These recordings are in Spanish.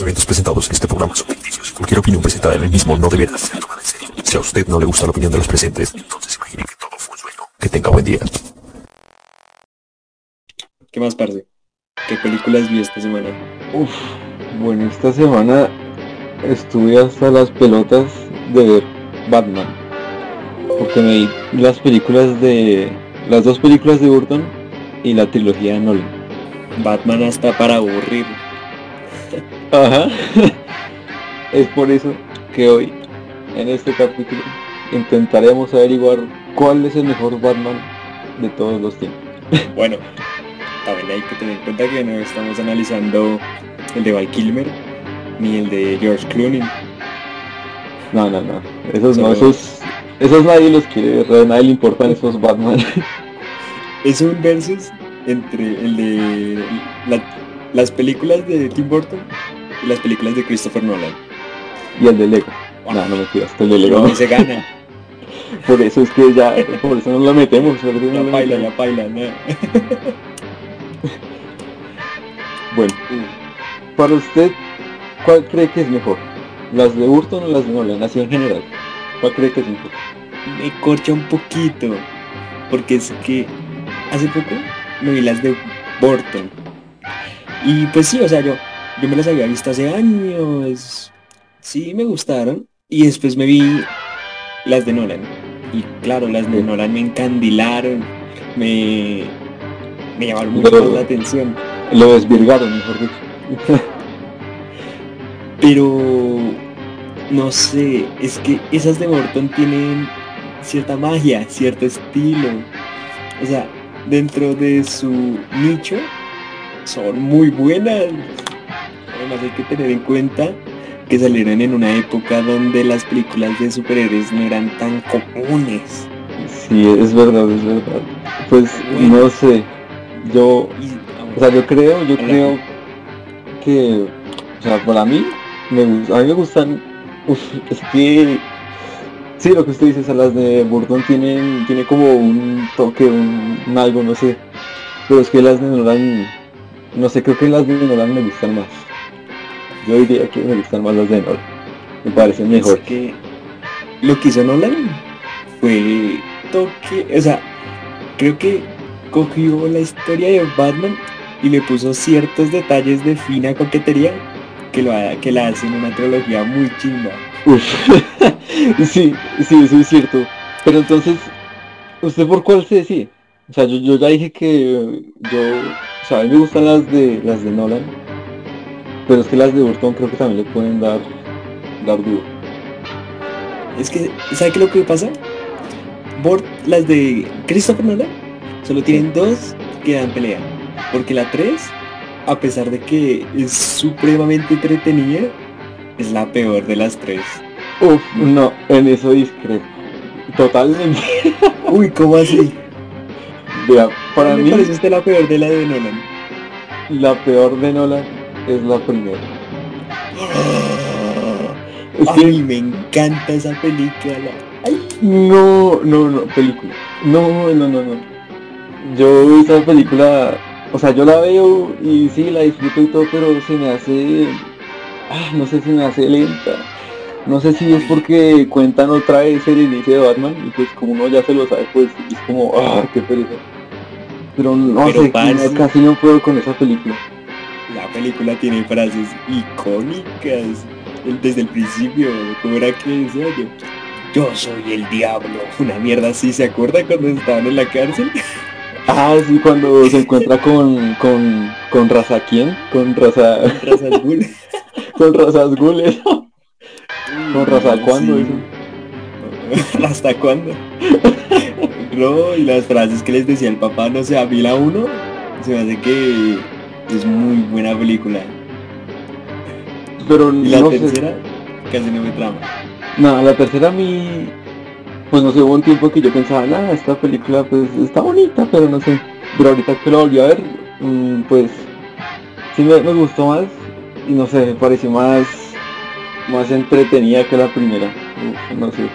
Los eventos presentados en este programa son ficticios. Cualquier opinión presentada en el mismo no deberá ser tomada en serio. Si a usted no le gusta la opinión de los presentes, entonces imagine que todo fue un sueño. Que tenga buen día. ¿Qué más, parce? ¿Qué películas vi esta semana? Uf, bueno, esta semana estuve hasta las pelotas de ver Batman. Porque me vi las películas de... las dos películas de Burton y la trilogía de Nolan. Batman hasta para aburrir. Ajá. es por eso que hoy, en este capítulo, intentaremos averiguar cuál es el mejor Batman de todos los tiempos. Bueno, también hay que tener en cuenta que no estamos analizando el de Val Kilmer ni el de George Clooney. No, no, no. Esos no, esos, esos nadie los quiere a nadie le importan esos Batman. Es un versus entre el de la- las películas de Tim Burton y las películas de Christopher Nolan. y el de Lego. No, no me hasta el de Lego. No, se gana. Por eso es que ya, por eso no la metemos. por eso no la paila. ¿no? Bueno, para usted, ¿cuál cree que es mejor? ¿Las de Burton o las de Nolan? Así en general. ¿Cuál cree que es mejor? me corcha un poquito. Porque es que hace poco me vi las de Burton. Y pues sí, o sea, yo, yo me las había visto hace años. Sí, me gustaron. Y después me vi las de Nolan. Y claro, las de. Nolan me encandilaron. Me, me llamaron mucho Pero- la atención. Lo desvirgaron, mejor dicho. Pero no sé, es que esas de Burton tienen cierta magia, cierto estilo. O sea, dentro de su nicho son muy buenas. Además hay que tener en cuenta que salieron en una época donde las películas de superhéroes no eran tan comunes. Sí, es verdad, es verdad. Pues Bueno. no sé. Yo, o sea, yo creo, yo Hola. creo que, o sea, para mí, me, gus- a mí me gustan, uf, es que, sí, lo que usted dice, o sea, las de Burton tienen, tiene como un toque, un, un algo, no sé, pero es que las de Nolan, no sé, creo que las de Nolan me gustan más. Yo diría que me gustan más las de Nolan, me parecen mejor. Es que lo que hizo Nolan fue toque, o sea, creo que cogió la historia de Batman y le puso ciertos detalles de fina coquetería que lo que la hacen una trilogía muy chimba. Sí, sí, eso es cierto. Pero entonces, ¿usted por cuál se decide? O sea, yo, yo ya dije que yo, o sea, a mí me gustan las de las de Nolan, pero es que las de Burton creo que también le pueden dar, dar duro. Es que, ¿sabe qué es lo que pasa? Bort, las de Christopher Nolan solo tienen dos que dan pelea. Porque la 3, a pesar de que es supremamente entretenida, es la peor de las tres. Uf, no, en eso discrepo. Totalmente. Uy, ¿cómo así? Vea, para ¿Cuál mí me parece usted la peor de la de Nolan? la peor de Nolan es la primera. Es A que mí me encanta esa película. Ay, No, no, no, película. No, no, no, no. Yo esa película, o sea, yo la veo y sí, la disfruto y todo, pero se me hace, ah, no sé si me hace lenta. No sé si es porque cuentan otra vez el inicio de Batman y pues como uno ya se lo sabe, pues es como, ah, qué pereza. Pero no Pero, sé, parce. casi no puedo con esa película. La película tiene frases icónicas. Desde el principio, ¿cómo era que decía yo? Yo soy el diablo. Una mierda así, ¿se acuerda cuando estaban en la cárcel? Ah, sí, cuando se encuentra con, con, con Raza quién, con Raza, Ra's al Ghul. con Raza Ghul, eso. ¿Con Raza cuándo Sí. eso? ¿Hasta cuándo? No, y las frases que les decía el papá, no sé, a mí la uno, se me hace que es muy buena película. Pero Y la no sé. tercera, casi no me trama. No, la tercera a mí, pues no sé, hubo un tiempo que yo pensaba, nada, esta película pues está bonita, pero no sé. Pero ahorita que la volví a ver, mm, pues sí me, me gustó más y no sé, me pareció más, más entretenida que la primera. No sé.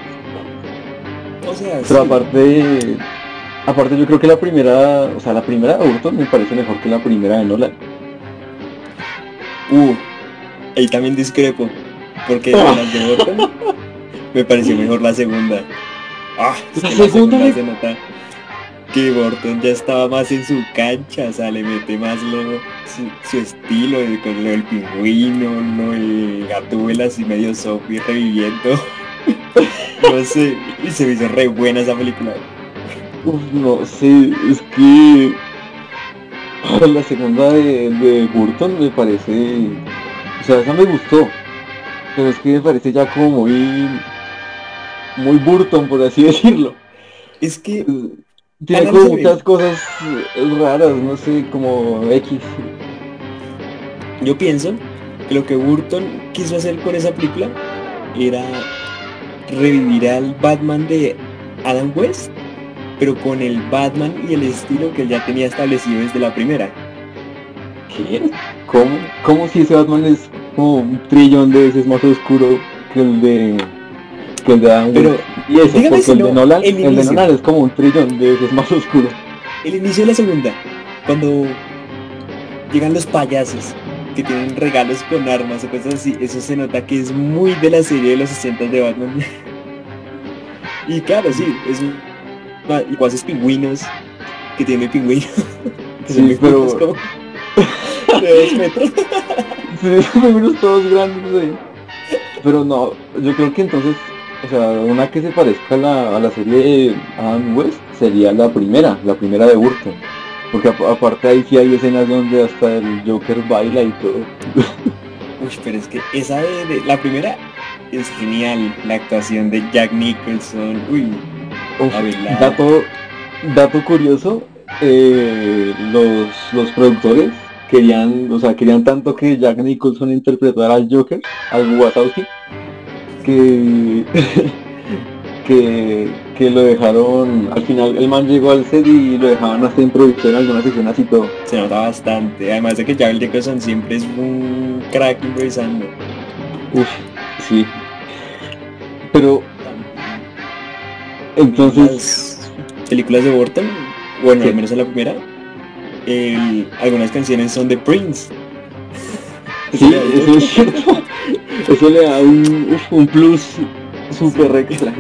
O sea, Pero sí, aparte, aparte yo creo que la primera, o sea, la primera de Burton me parece mejor que la primera de Nolan. Uh, ahí también discrepo. Porque de las de Burton me pareció mejor la segunda. Ah, es La que la segunda segunda le- se nota que Burton ya estaba más en su cancha, o sea, le mete más lo, su, su estilo, con lo del pingüino, lo del gatúbel así medio zombie reviviendo. no sé, y se me hizo re buena esa película. Uf, no sé, es que la segunda de, de Burton me parece, o sea, esa me gustó, pero es que me parece ya como muy, muy Burton, por así decirlo. Es que Tiene Alan como muchas cosas eh, raras, no sé, como X. Yo pienso que lo que Burton quiso hacer con esa película era revivir al Batman de Adam West, pero con el Batman y el estilo que él ya tenía establecido desde la primera. ¿Qué? ¿Cómo? ¿Cómo si ese Batman es como un trillón de veces más oscuro que el de que el de Adam Pero? Y eso, dígame porque si el de no, Nolan, el el, de. Nolan es como un trillón de veces más oscuro. El inicio de la segunda, cuando llegan los payasos que tienen regalos con armas o cosas así, eso se nota que es muy de la serie de los 60 de Batman. y claro, sí, es un... Y haces pingüinos, que tiene pingüinos, que son Sí, pero- pingüinos como de dos metros. Sí, son unos todos grandes ahí. Pero no, yo creo que entonces, o sea, una que se parezca a la, a la serie de Adam West sería la primera, la primera de Burton. Porque ap- aparte ahí sí hay escenas donde hasta el Joker baila y todo. Uy, pero es que esa de, de- la primera es genial, la actuación de Jack Nicholson, uy, Uf, dato, dato curioso, eh, los, los productores querían, o sea, querían tanto que Jack Nicholson interpretara al Joker, al Wazowski, que, que, que lo dejaron, al final el man llegó al set y lo dejaban hasta en algunas escenas y todo. se nota bastante, además de que Jack Nicholson siempre es un crack improvisando. Uf, sí. Pero entonces, Las películas de Burton, bueno, Sí. al menos en la primera, el- algunas canciones son de Prince. Sí, eso es cierto. Eso le da un, un plus super extra.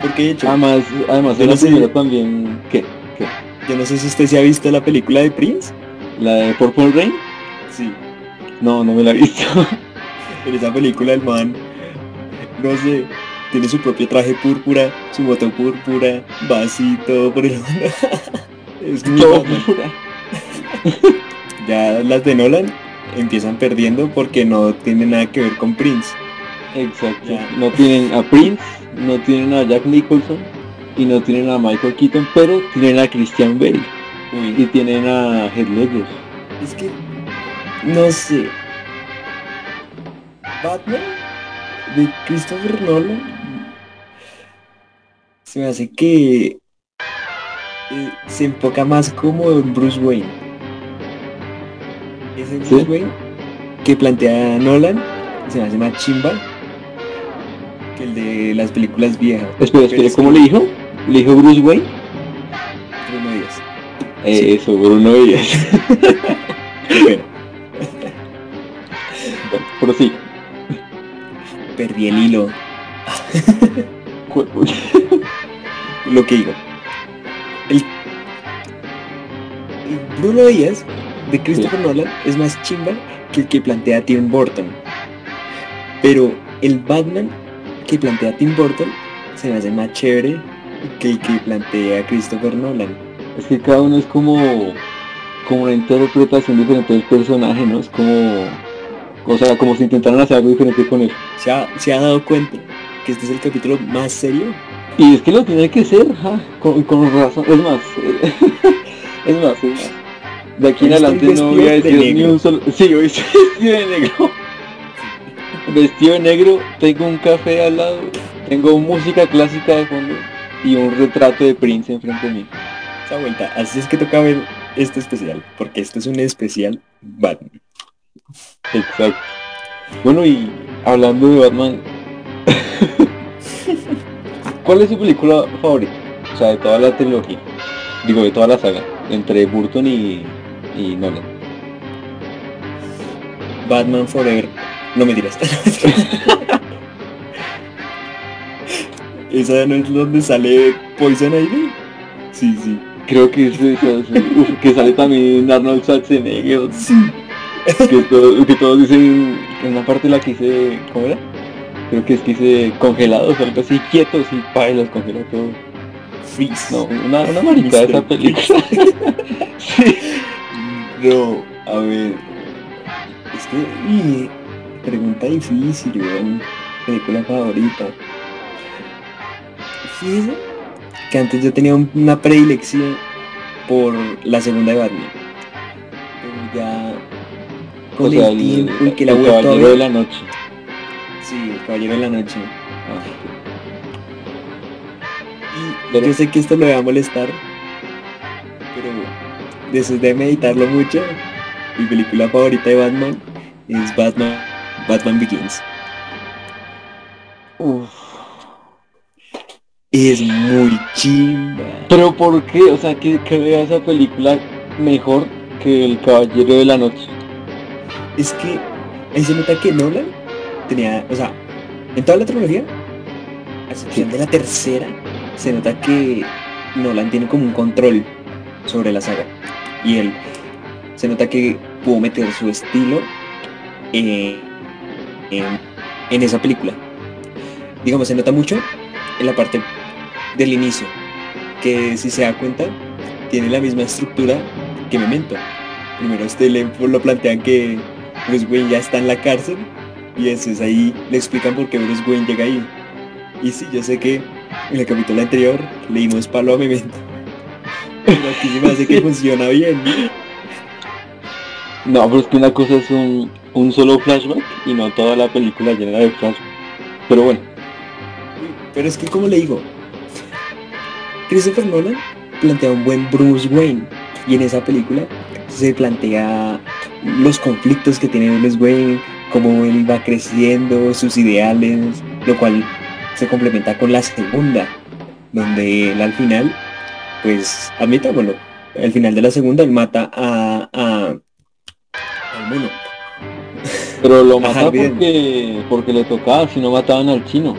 Porque de hecho, Además, además Yo no la sé. primera también, ¿qué? ¿Qué? yo no sé si usted se ha visto la película de Prince. ¿La de Purple Rain? Sí, No, no me la he visto. en esa película el man, no sé, tiene su propio traje púrpura, su moto púrpura, vasito por el mundo. es muy Todo Batman. pura. Ya las de Nolan empiezan perdiendo porque no tienen nada que ver con Prince. Exacto. Ya. No tienen a Prince, no tienen a Jack Nicholson y no tienen a Michael Keaton, pero tienen a Christian Bale y tienen a Heath Ledger. es que no sé. Batman de Christopher Nolan se me hace que eh, se enfoca más como en Bruce Wayne. Ese Bruce ¿Sí? Wayne que plantea Nolan se me hace más chimba que el de las películas viejas. Espera, espera, es ¿cómo le dijo? ¿Le dijo Bruce Wayne? Bruno Díaz. Eh, Sí. Eso, Bruno Díaz. Bueno, Bueno, prosigue. Perdí el hilo. Lo que digo. El, el Bruno Díaz de Christopher Nolan es más chimba que el que plantea Tim Burton. Pero el Batman que plantea Tim Burton se me hace más chévere que el que plantea Christopher Nolan. Es que cada uno es como, como una interpretación diferente del personaje, ¿no? Es como, o sea, como si intentaran hacer algo diferente con él. ¿Se ha, se ha dado cuenta que este es el capítulo más serio? Y es que lo tiene que ser, ja, con, con razón. Es más, eh, es más, es más. De aquí en adelante no voy a de decir ni un solo... Sí, hoy estoy vestido de negro. Vestido de negro, tengo un café al lado, tengo música clásica de fondo y un retrato de Prince enfrente de mí. Esa vuelta. Así es que toca ver este especial, porque esto es un especial Batman. Exacto. Bueno, y hablando de Batman, ¿cuál es su película favorita? O sea, de toda la trilogía. Digo, de toda la saga, entre Burton y, y Nolan. Batman Forever. No me dirás. ¿Esa no es donde sale Poison Ivy? Sí, sí. Creo que es. Uf, que sale también Arnold Schwarzenegger. Sí. Que, todo- que todos dicen, en una parte la que dice, ¿cómo era? Creo que es que dice congelados, algo así, quietos y pa, y los congela todo. Freeze. No, una, una marica de esa película. sí. No, a ver. Es que, y, pregunta difícil, weón. Película favorita. Fíjese que antes yo tenía un- una predilección por la segunda de Batman. Con O sea, el tiempo y que la el caballero de la noche. Sí, el Caballero de la Noche. Ah, Y Pero- yo sé que esto lo va a molestar, pero después de meditarlo mucho, mi película favorita de Batman es Batman, Batman Begins. Uf. Es muy chimba. Pero ¿por qué? O sea, que, que vea esa película mejor que El Caballero de la Noche. Es que ahí se nota que Nolan tenía, o sea, en toda la trilogía, a excepción de la tercera, se nota que Nolan tiene como un control sobre la saga. Y él se nota que pudo meter su estilo en, en esa película. Digamos, se nota mucho en la parte del inicio, que si se da cuenta, tiene la misma estructura que Memento. Primero a usted le, lo plantean que Bruce Wayne ya está en la cárcel y después ahí le explican por qué Bruce Wayne llega ahí. Y sí, yo sé que en el capítulo anterior leímos palo a Memento. Pero aquí se me hace que funciona bien. No, pero es que una cosa es un, un solo flashback y no toda la película llena de flashback. Pero bueno, Pero es que como le digo, Christopher Nolan plantea un buen Bruce Wayne y en esa película se plantea los conflictos que tiene Bruce Wayne, cómo él va creciendo, sus ideales, lo cual se complementa con la segunda, donde él al final, pues admitámoslo, al final de la segunda él mata a, a al mono. pero lo mata porque, porque le tocaba, si no mataban al chino.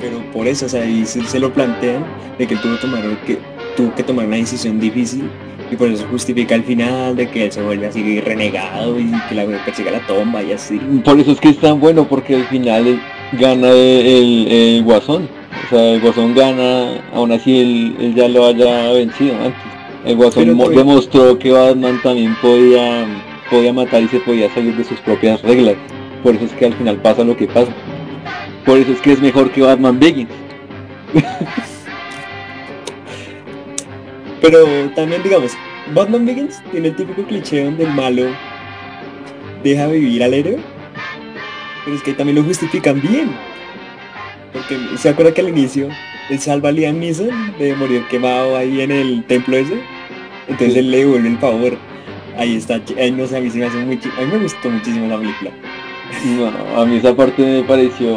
Pero por eso, o sea, ahí se, se lo plantean de que él tuvo, que tomar, que tuvo que tomar una decisión difícil y por eso justifica el final de que él se vuelve así renegado y que la persiga la tomba y así. Por eso es que es tan bueno, porque al final gana el, el- el guasón. O sea, el guasón gana, aún así él, él ya lo haya vencido antes. El guasón demostró que Batman también podía, podía matar y se podía salir de sus propias reglas. Por eso es que al final pasa lo que pasa. Por eso es que es mejor que Batman Begins. Pero también, digamos, Batman Begins tiene el típico cliché donde el malo deja vivir al héroe, pero es que también lo justifican bien. Porque se acuerda que al inicio él salva a Liam Neeson de morir quemado ahí en el templo ese, entonces Sí. él le devuelve el favor. Ahí está, no sé, a mí se me hace muy a mí me gustó muchísimo la película. No, a mí esa parte me pareció,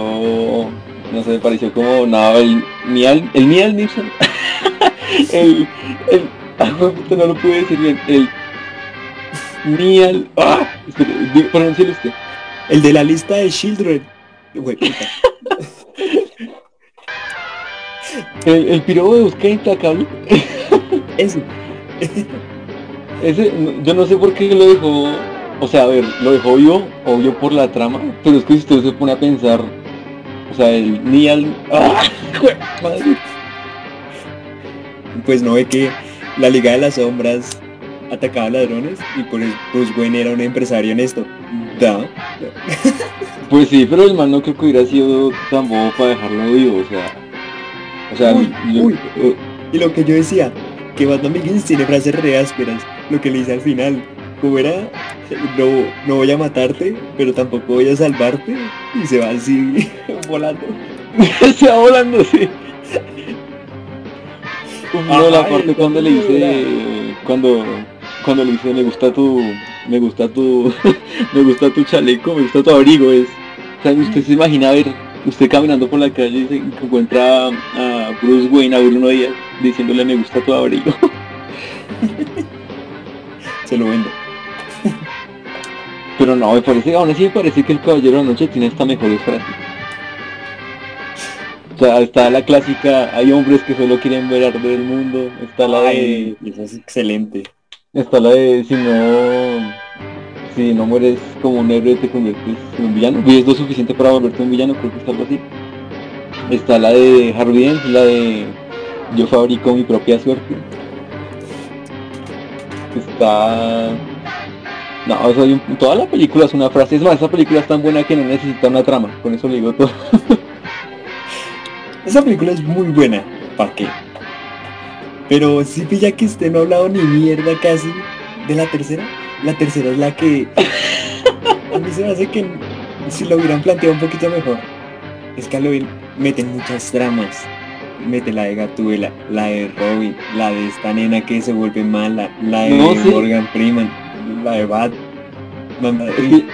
no sé, me pareció como, no, el Mial, el Mial Nixon, el, el, ah, puta, no lo pude decir bien, el Mial, ah, pronúncielo usted. El de la lista de Children. Güey, puta. El, el pirobo de busca implacable, Ese. ese, yo no sé por qué lo dejó, o sea, a ver, lo dejó vivo, obvio por la trama, pero es que si usted se pone a pensar, o sea, el Mial, ah, madre. Pues no ve que la Liga de las Sombras atacaba ladrones y por eso Bruce Wayne era un empresario honesto. Da. Pues sí, pero el man no creo que hubiera sido tan bobo para dejarlo vivo, o sea... O sea, Uy, yo- uy. eh, Y lo que yo decía, que Batman Begins tiene frases re ásperas. Lo que le dice al final, como era, no, no voy a matarte, pero tampoco voy a salvarte. Y se va así volando. se va volando, sí. No, la Ajá, parte cuando le dice... Cuando... Cuando le dice, me gusta tu... Me gusta tu... me gusta tu chaleco, me gusta tu abrigo, es... O sea, usted se imagina ver... Usted caminando por la calle y se encuentra a Bruce Wayne, a Bruno Díaz, diciéndole me gusta tu abrigo. Se lo vendo. Pero no, me parece, aún así me parece que el Caballero de la Noche tiene esta mejores frases. O sea, está la clásica, hay hombres que solo quieren ver arder el mundo, está la de, Ay, eso es excelente. está la de si no, si no mueres como un héroe te conviertes en un villano, y es lo suficiente para volverte un villano, creo que está algo así. Está la de Harvey Dent, la de yo fabrico mi propia suerte. Está no, o sea, toda la película es una frase. Es más, esa película es tan buena que no necesita una trama. Con eso le digo todo. Esa película es muy buena, ¿para qué? Pero sí pilla que usted no ha hablado ni mierda casi de la tercera. La tercera es la que a mí se me hace que si lo hubieran planteado un poquito mejor. Es que lo meten muchas tramas. Mete la de Gatúbela, la de Robin, la de esta nena que se vuelve mala, la de No, sí. Morgan Freeman, la de Batman. Es que,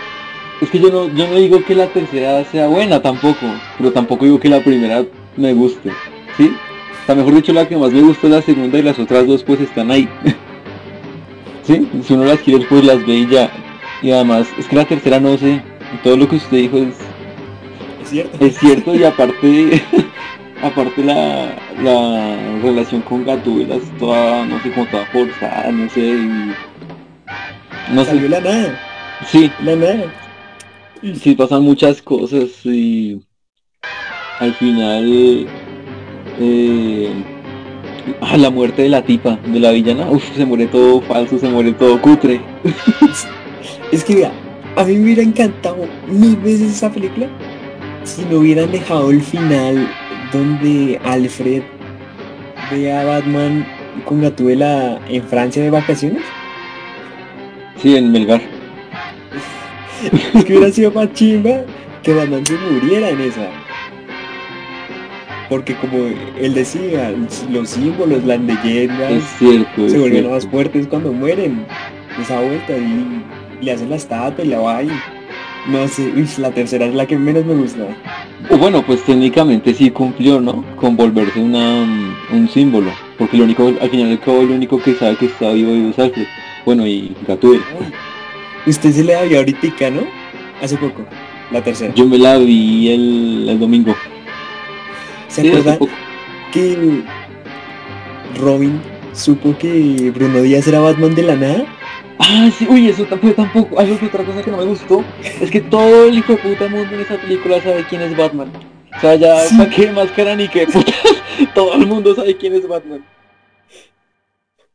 es que yo no, yo no digo que la tercera sea buena tampoco, pero tampoco digo que la primera me guste, ¿sí? O sea, mejor dicho, la que más me gustó es la segunda y las otras dos pues están ahí. ¿Sí? Si uno las quiere pues las ve y ya. Y además, es que la tercera no sé, todo lo que usted dijo es, Es cierto. es cierto y aparte, aparte la, la relación con Gatúbela es toda, no sé, como toda forzada, no sé, y- no Salió sé, la nada, sí, la nada. sí pasan muchas cosas y al final eh, ah, la muerte de la tipa, de la villana, uff, se muere todo falso, se muere todo cutre. Es que vea, a mí me hubiera encantado mil veces esa película si no hubieran dejado el final donde Alfred ve a Batman con Gatúbela en Francia de vacaciones. Sí, en Melgar. Es que hubiera sido más chimba que Batman se muriera en esa. Porque como él decía, los símbolos, las leyendas Es cierto, es se vuelven cierto. más fuertes cuando mueren. Esa vuelta y le hacen la estatua y la va y no sé, uy, la tercera es la que menos me gusta. Bueno, pues técnicamente sí cumplió, ¿no? Con volverse una, mm, un símbolo. Porque lo único, al final al cabo, lo único que sabe que está vivo vivo es Alfred. Bueno, y Gatúbela. Usted se le había ahorita, ¿no? Hace poco, la tercera. Yo me la vi el, el domingo. ¿Se Sí, hace acuerda poco. que Robin supo que Bruno Díaz era Batman de la nada? Ah, sí, uy, eso tampoco. Algo que otra cosa que no me gustó es que todo el hijo de puta mundo en esa película sabe quién es Batman. O sea, ya, Sí. ¿para qué máscara ni qué todo el mundo sabe quién es Batman.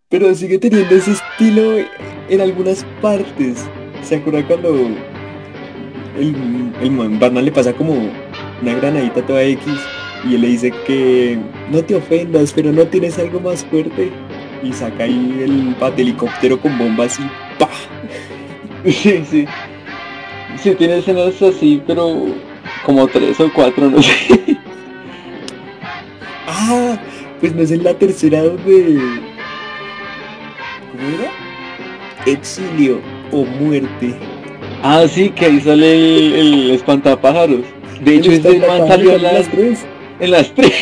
Pero sigue teniendo ese estilo en algunas partes. ¿Se acuerda cuando el, el man- Batman le pasa como una granadita toda X y él le dice que no te ofendas, pero no tienes algo más fuerte? Y saca ahí el helicóptero con bombas y ¡pah! Sí, sí. Sí, tiene escenas así, pero como tres o cuatro, no sé. ¡Ah! Pues no es en la tercera donde... ¿Cómo era? Exilio o muerte. Ah, sí, que ahí sale el, el espantapájaros. De hecho, ese man salió las, las tres. En las tres.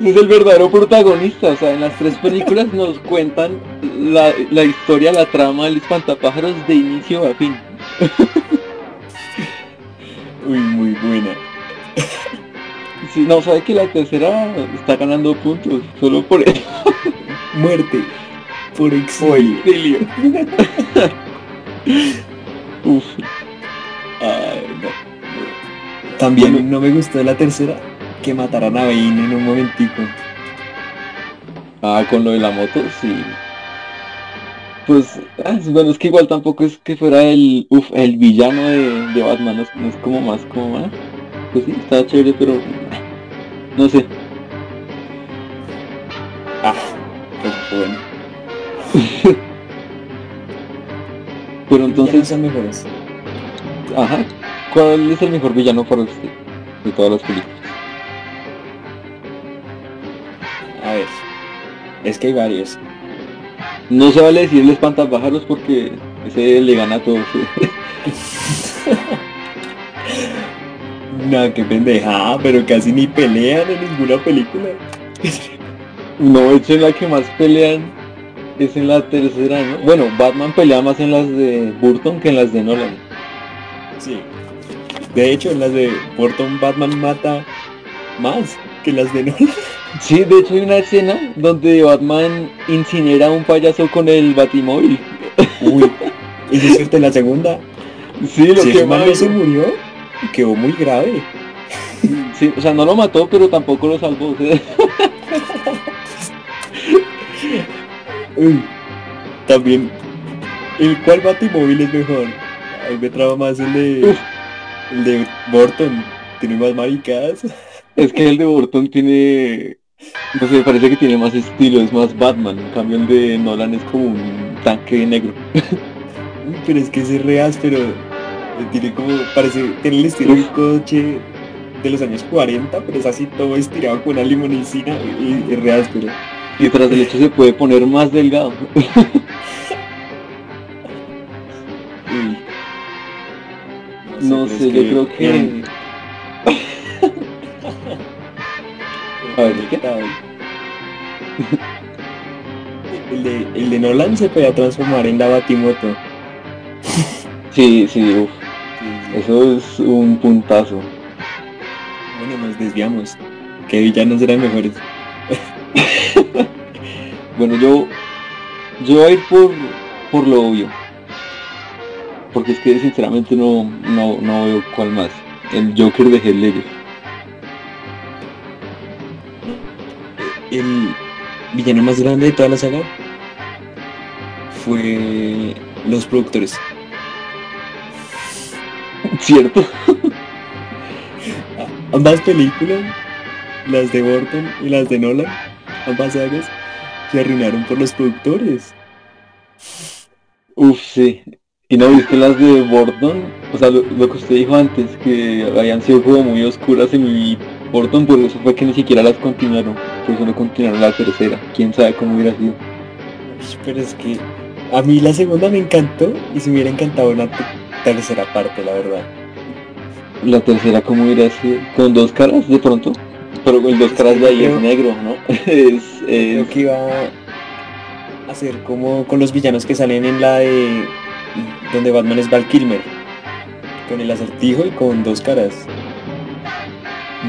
es el verdadero protagonista, o sea, en las tres películas nos cuentan la, la historia, la trama del espantapájaros de inicio a fin. Uy, muy buena. Si no, sabe que la tercera está ganando puntos, solo por eso. Muerte por exilio. exilio. Uf. Ay, no. También Bueno. no me gustó la tercera, que mataran a Bane en un momentico. Ah, con lo de la moto, sí. Pues, ah, bueno, es que igual tampoco es que fuera el, uf, el villano de, de Batman, no es, no es como más, como más. Pues sí, está chévere, pero ah, no sé. Ah, bueno. Pero Entonces entonces, son mejores. ajá, ¿cuál es el mejor villano para usted de todas las películas? A ver. Es que hay varios. No se vale decir el espantapájaros porque ese le gana a todos. No, qué pendejada, pero casi ni pelean en ninguna película. No, es en la que más pelean. es en la tercera, ¿no? Bueno, Batman pelea más en las de Burton que en las de Nolan. Sí. De hecho, en las de Burton Batman mata más que las de Nolan. Sí, de hecho hay una escena donde Batman incinera a un payaso con el batimóvil. Uy, y en la segunda, Sí, lo si que ese man no se murió, quedó muy grave. Sí, o sea, no lo mató, pero tampoco lo salvó. Uy, también, ¿el cuál batimóvil es mejor? A mí me traba más el de, Uf. El de Burton. Tiene más maricadas. Es que el de Burton tiene, no sé, parece que tiene más estilo, es más Batman. En cambio el de Nolan es como un tanque negro. Pero es que ese es re áspero. Tiene como, parece, tiene el estilo de un coche de los años 40, pero es así todo estirado con una limonicina y es re áspero. Y tras el hecho se puede poner más delgado. No sé, yo creo que... A ver, ¿qué? tal? El de, el de Nolan se podía transformar en la Batimoto. Sí, sí, uf, eso es un puntazo. Bueno, nos desviamos. Que villanos eran mejores. Bueno, yo, yo voy a ir por, por lo obvio. Porque es que sinceramente no, no, no veo cuál más. El Joker de Heath Ledger. El villano más grande de toda la saga fue los productores. ¿Cierto? Ambas películas, las de Burton y las de Nolan, ambas sagas, se arruinaron por los productores. Uf, sí. ¿Y no viste las de Burton? O sea, lo, lo que usted dijo antes, que habían sido como muy oscuras en mi Burton, por eso fue que ni siquiera las continuaron. Por eso no continuaron la tercera. Quién sabe cómo hubiera sido. Pero es que a mí la segunda me encantó y se me hubiera encantado una te- tercera parte, la verdad. La tercera cómo hubiera sido. Con dos caras de pronto. Pero el dos caras de ahí creo- es negro, ¿no? es, Creo es que iba a ser como con los villanos que salen en la de donde Batman es Val Kilmer. Con el acertijo y con dos caras.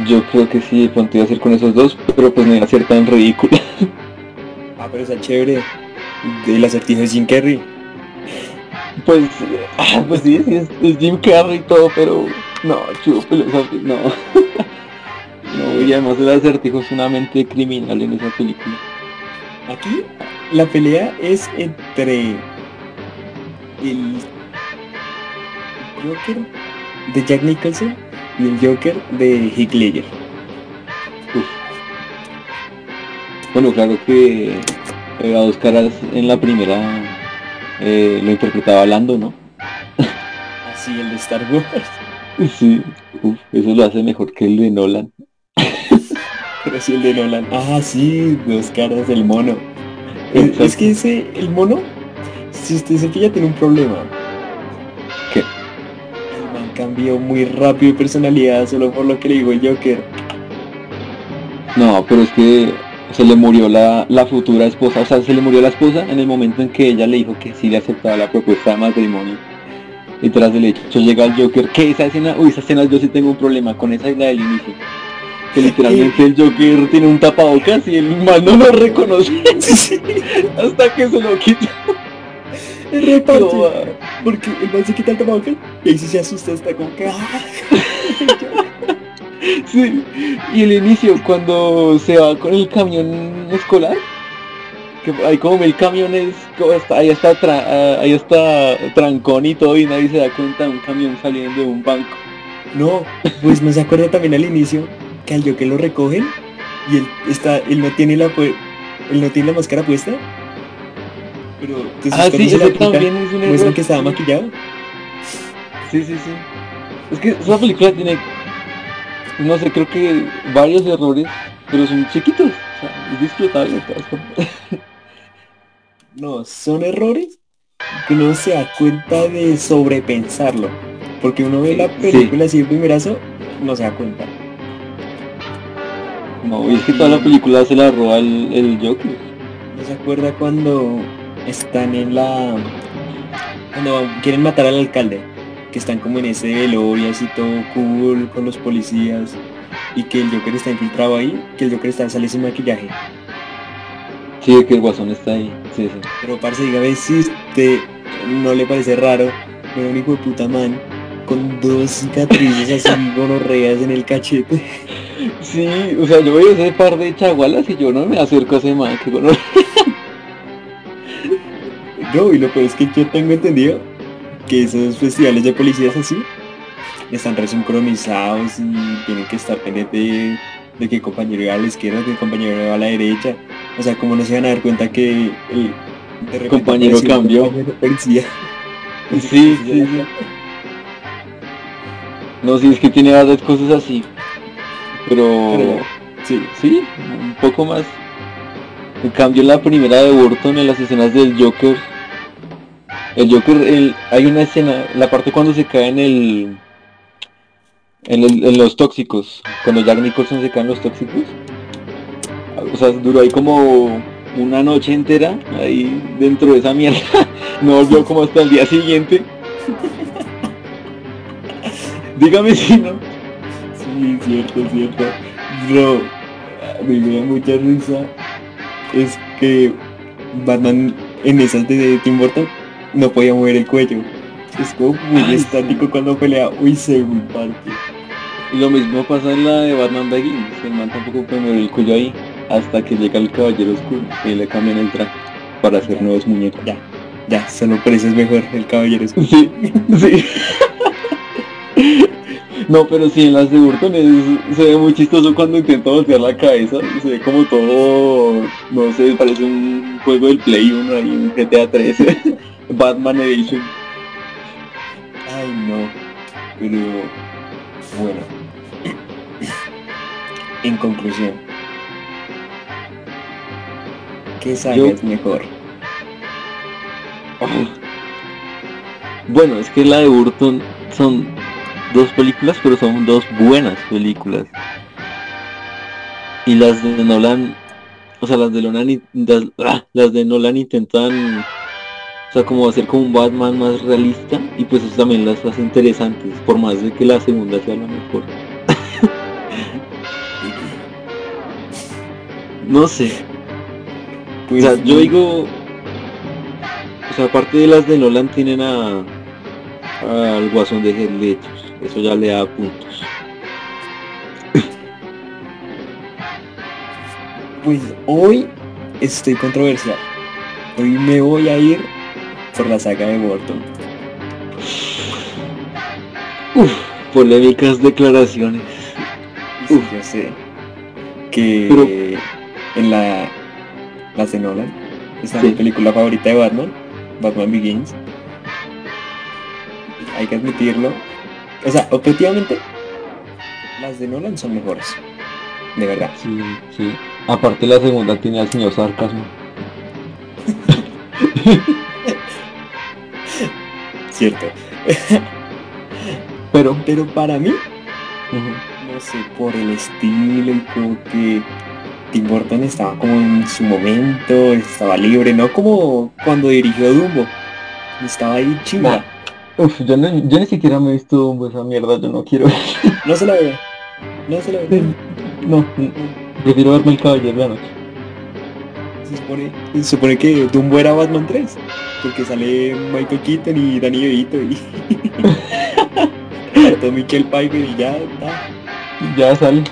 Yo creo que sí, de pronto iba a ser con esos dos, pero pues no iba a ser tan ridículo. Ah, pero está chévere. El acertijo es Jim Carrey. Pues, ah, pues sí, sí, es, es Jim Carrey y todo, pero no, chúpelo, no. No, y además el acertijo es una mente criminal en esa película. Aquí la pelea es entre el Joker de Jack Nicholson y el Joker de Heath Ledger. Uf. Bueno, claro que eh, a dos caras en la primera eh, lo interpretaba Lando, ¿no? Así el de Star Wars. Sí, uf, eso lo hace mejor que el de Nolan. Pero sí el de Nolan. Ah, sí, dos caras del mono. Es que ese, el mono, si usted se fija, tiene un problema. Cambió muy rápido de personalidad solo por lo que le dijo el Joker. No, pero es que se le murió la, la futura esposa, o sea, se le murió la esposa en el momento en que ella le dijo que sí le aceptaba la propuesta de matrimonio. Y tras el hecho llega el Joker, que esa escena, uy, esa escena yo sí tengo un problema con esa isla del inicio. Que literalmente el Joker tiene un tapabocas y el man no lo reconoce hasta que se lo quita. Ah. Porque el man se quita el tapabocas y ahí sí se asusta, está como que... Sí, y el inicio cuando se va con el camión escolar, que hay como camiones, como está- ahí está ah, ahí está trancón y todo y nadie se da cuenta de un camión saliendo de un banco. No, pues no se acuerda también al inicio que al Joker lo recogen y él está, él no tiene la pu- él no tiene la máscara puesta. Pero Ah, sí, eso también es un error. que estaba maquillado. Sí, sí, sí. Es que esa película tiene, no sé, creo que varios errores, pero son chiquitos. O sea, es disfrutable. No, son errores que uno se da cuenta de sobrepensarlo. Porque uno ve la Sí. película así de primerazo, no se da cuenta. No, y es que toda la película se la roba el, el Joker. ¿No se acuerda cuando están en la... Cuando quieren matar al alcalde, que están como en ese velorio así todo cool con los policías y que el Joker está infiltrado ahí, que el Joker está, sale sin maquillaje. Sí, que el guasón está ahí. Sí, sí. Pero parce, dígame si usted no le parece raro ver un hijo de puta man con dos cicatrices así gonorreas en el cachete. Sí, o sea, yo veo ese par de chagualas y yo no me acerco a ese man que gonorrea. No, y lo peor es que yo tengo entendido que esos festivales de policías así están resincronizados y tienen que estar pendientes de, de que el compañero va a la izquierda, que el compañero va a la derecha. O sea, como no se van a dar cuenta que el de Compañero cambió. compañero policía. Sí, sí, sí. No, sí, es que tiene varias cosas así. Pero, Pero- Sí, sí, un poco más. En cambio, la primera de Burton en las escenas del Joker. El Joker, el- hay una escena, la parte cuando se cae en el, en el- en los tóxicos, cuando Jack Nicholson se cae en los tóxicos. O sea, duró ahí como una noche entera ahí dentro de esa mierda. No volvió como hasta el día siguiente. Dígame si no. Sí, cierto, cierto. Bro, me da mucha risa. Es que Batman en esas de Tim Burton no podía mover el cuello. Es como muy Ay, estático cuando pelea. Uy, se parte. Y lo mismo pasa en la de Batman Begins. El man tampoco puede mover el cuello ahí hasta que llega el caballero oscuro y le cambian el traje para hacer nuevos muñecos. Ya, ya, solo por eso es mejor el caballero. es- Sí, sí. No, pero sí, en las de Burton es- se ve muy chistoso cuando intenta voltear la cabeza se ve como todo, no sé, parece un juego del Play 1 ahí, un GTA 3, Batman Edition. Ay, no. Pero, bueno. En conclusión. ¿Qué saga Yo- es mejor? Ay. Bueno, es que la de Burton son dos películas, pero son dos buenas películas. Y las de Nolan, o sea, las de Nolan, las, ah, las de Nolan intentan, o sea, como hacer como un Batman más realista y pues eso también las hace interesantes, por más de que la segunda sea la mejor. No sé, o Pues, sea, yo digo, o sea, aparte de las de Nolan tienen a al Guasón de Ledger, eso ya le da puntos. Pues hoy estoy controversial. Hoy me voy a ir por la saga de Burton. Uf, polémicas declaraciones. Sí, Uf. yo sé que Pero- en la las de Nolan está Sí. mi película favorita de Batman, Batman Begins. Hay que admitirlo. O sea, objetivamente, las de Nolan son mejores. De verdad. Sí, sí. Aparte la segunda tiene al señor sarcasmo. Cierto. Pero, Pero para mí, no sé, por el estilo y como que Tim Burton estaba como en su momento, estaba libre, no como cuando dirigió Dumbo. Estaba ahí chimba. uf, yo, no- yo ni siquiera me he visto Dumbo, esa mierda, yo no quiero No se la ve. No se la ve. No, prefiero verme el caballero de la noche. Se supone, se supone que Dumbo era Batman 3. Porque sale Michael Keaton y Danny DeVito y... Michael Piper y ya está. Ya sale.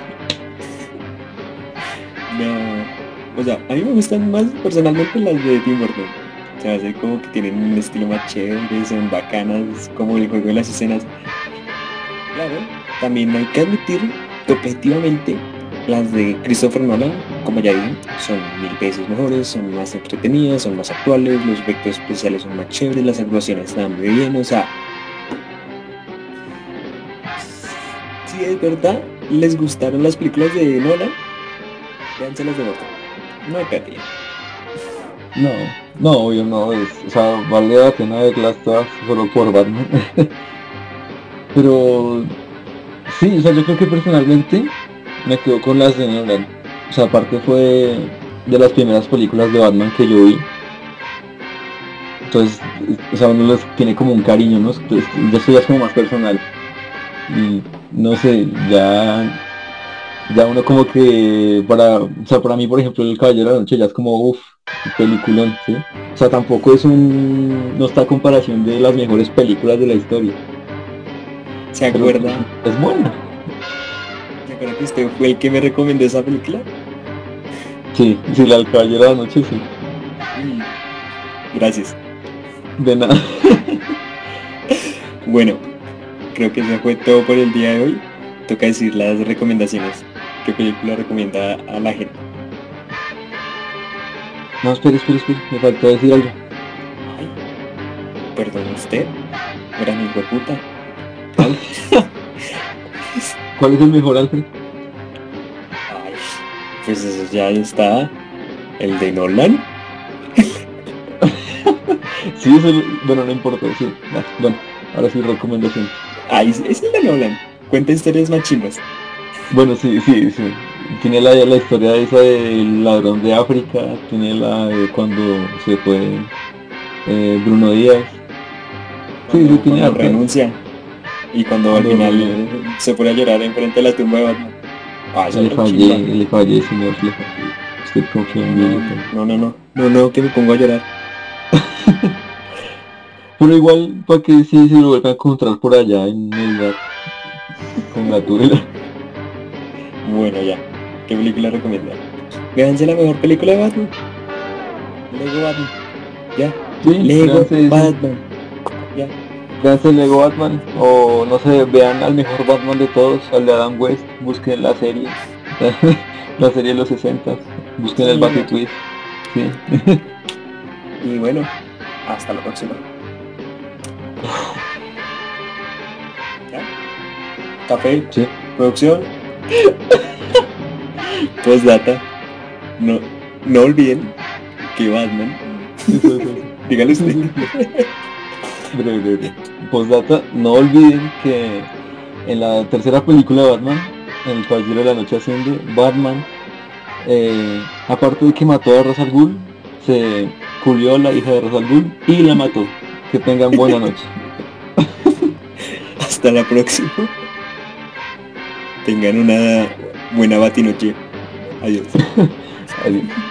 No. O sea, a mí me gustan más personalmente las de Tim Burton. O sea, hace como que tienen un estilo más chévere, son bacanas, como el juego de las escenas. Claro, también hay que admitir que objetivamente las de Christopher Nolan, como ya dije, son mil veces mejores, son más entretenidas, son más actuales, los efectos especiales son más chéveres, las actuaciones están muy bien, o sea... Si es verdad, les gustaron las películas de Nolan, véanse las de Burton. No hay pérdida. No, no, obvio no, es, o sea, vale la pena verlas todas solo por Batman. Pero sí, o sea, yo creo que personalmente me quedo con las de Nolan. O sea, aparte fue de las primeras películas de Batman que yo vi. Entonces, o sea, uno les tiene como un cariño, ¿no? Entonces, ya esto ya es como más personal. Y no sé, ya ya uno como que para o sea para mí por ejemplo el caballero de la noche ya es como uff peliculón ¿sí? o sea tampoco es un no está a comparación de las mejores películas de la historia ¿Se pero acuerda? es buena ¿Se acuerda que usted fue el que me recomendó esa película? sí sí la del caballero de la noche sí Mm. Gracias. de nada Bueno, creo que eso fue todo por el día de hoy. Toca decir las recomendaciones. ¿Qué película recomienda a la gente? no espere espere espere me faltó decir algo Ay, perdón usted. Gran hijo de puta. ¿cuál es el mejor Alfred? Ay, pues eso ya está. El de Nolan. sí eso es- bueno no importa sí bueno ahora sí recomendación Ay, es el de Nolan. Cuenta historias más chimbas. Bueno, sí, sí, sí. Tiene la, la historia esa del ladrón de África, tiene la de cuando se fue eh, Bruno Díaz. Sí, sí, tiene renuncia. Y cuando al final se pone a llorar enfrente de la tumba de Batman. Ah, Le fallé, le fallé, señor, le fallé. Usted confía en mí. No, no, no. No, no, que me pongo a llorar. Pero igual, para que sí se lo vuelva a encontrar por allá en el con la tuela. Bueno, ya. ¿Qué película recomienda? Véanse la mejor película de Batman. Lego Batman. Ya. Sí, Lego. Batman. Ya. Véanse Lego Batman, o no sé, vean al mejor Batman de todos, al de Adam West, busquen la serie, la serie de los 60, busquen el Sí. Batman Twist. Sí. Y bueno, hasta la próxima. ¿Ya? Café, Sí. producción. Postdata. No, no olviden que Batman. Dígale usted. Postdata, no olviden que en la tercera película de Batman, en el Caballero de la Noche Asciende, Batman, eh, aparte de que mató a Ra's al Ghul, se culió a la hija de Ra's al Ghul y la mató. Que tengan buena noche. Hasta la próxima. Tengan una buena batinoche. Adiós. Adiós.